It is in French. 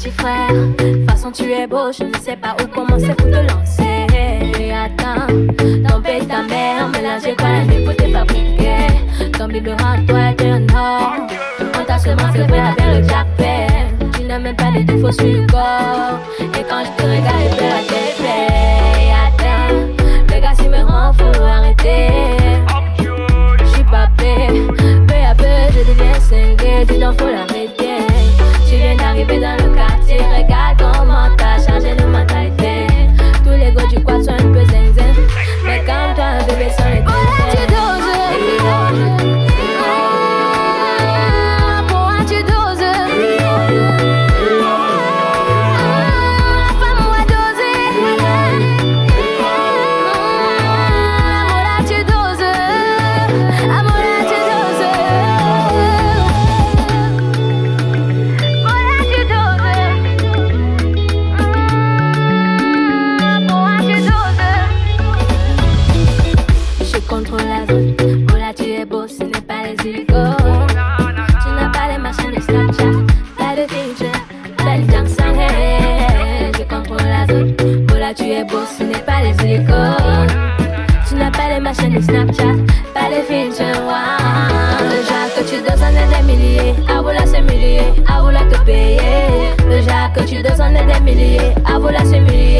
petit frère. Façon, tu es beau, je ne sais pas où commencer pour te lancer. Attends, tomber ta mère, mélanger quoi la nuit pour te fabriquer. Ton biberon, toi, est un homme. On t'a seulement fait avec le jackpot. Tu n'as même pas de défauts sur le corps. Et quand je te regarde, je la télé. Attends, le gars, s'il me rend fou, arrêtez. Je suis pas prêt. Peu à peu, je deviens cinglé. Dis donc, faut l'arrêter. Tu viens d'arriver dans contrôle la zone. Oh là, tu es beau, ce n'est pas les illegaux. Tu n'as pas les machines de Snapchat, pas de filtre, pas de Jackson. Hey, je contrôle la zone. Oh là, tu es beau, ce n'est pas les illegaux. Tu n'as pas les machines de Snapchat, pas de filtre. Wow. Le genre que tu donnes en est des milliers. À vouloir s'humilier, à vouloir te payer. Le genre que tu donnes en est des milliers. À vouloir s'humilier, à